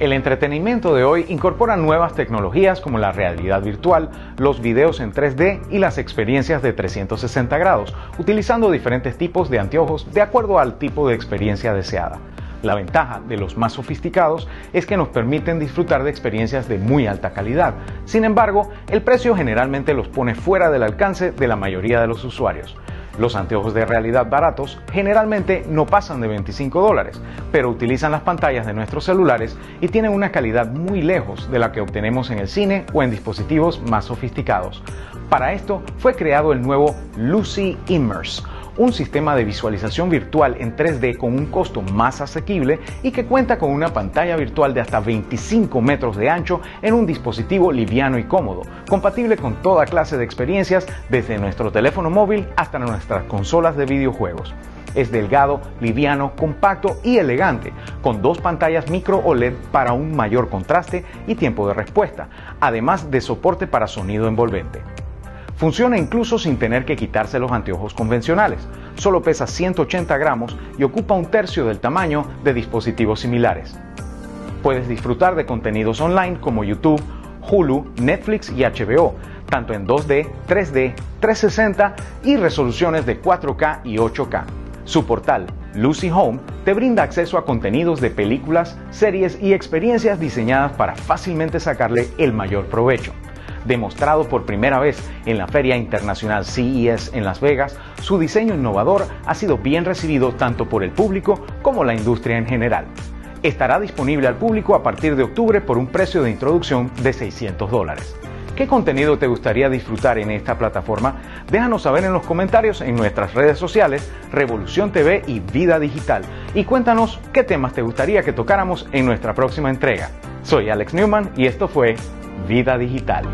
El entretenimiento de hoy incorpora nuevas tecnologías como la realidad virtual, los videos en 3D y las experiencias de 360 grados, utilizando diferentes tipos de anteojos de acuerdo al tipo de experiencia deseada. La ventaja de los más sofisticados es que nos permiten disfrutar de experiencias de muy alta calidad. Sin embargo, el precio generalmente los pone fuera del alcance de la mayoría de los usuarios. Los anteojos de realidad baratos generalmente no pasan de 25 dólares, pero utilizan las pantallas de nuestros celulares y tienen una calidad muy lejos de la que obtenemos en el cine o en dispositivos más sofisticados. Para esto fue creado el nuevo Lucy Immerse un sistema de visualización virtual en 3D con un costo más asequible y que cuenta con una pantalla virtual de hasta 25 metros de ancho en un dispositivo liviano y cómodo, compatible con toda clase de experiencias desde nuestro teléfono móvil hasta nuestras consolas de videojuegos. Es delgado, liviano, compacto y elegante, con dos pantallas micro OLED para un mayor contraste y tiempo de respuesta, además de soporte para sonido envolvente. Funciona incluso sin tener que quitarse los anteojos convencionales. Solo pesa 180 gramos y ocupa un tercio del tamaño de dispositivos similares. Puedes disfrutar de contenidos online como YouTube, Hulu, Netflix y HBO, tanto en 2D, 3D, 360 y resoluciones de 4K y 8K. Su portal, Lucy Home, te brinda acceso a contenidos de películas, series y experiencias diseñadas para fácilmente sacarle el mayor provecho. Demostrado por primera vez en la Feria Internacional CES en Las Vegas, su diseño innovador ha sido bien recibido tanto por el público como la industria en general. Estará disponible al público a partir de octubre por un precio de introducción de 600 dólares. ¿Qué contenido te gustaría disfrutar en esta plataforma? Déjanos saber en los comentarios en nuestras redes sociales, Revolución TV y Vida Digital. Y cuéntanos qué temas te gustaría que tocáramos en nuestra próxima entrega. Soy Alex Newman y esto fue Vida Digital.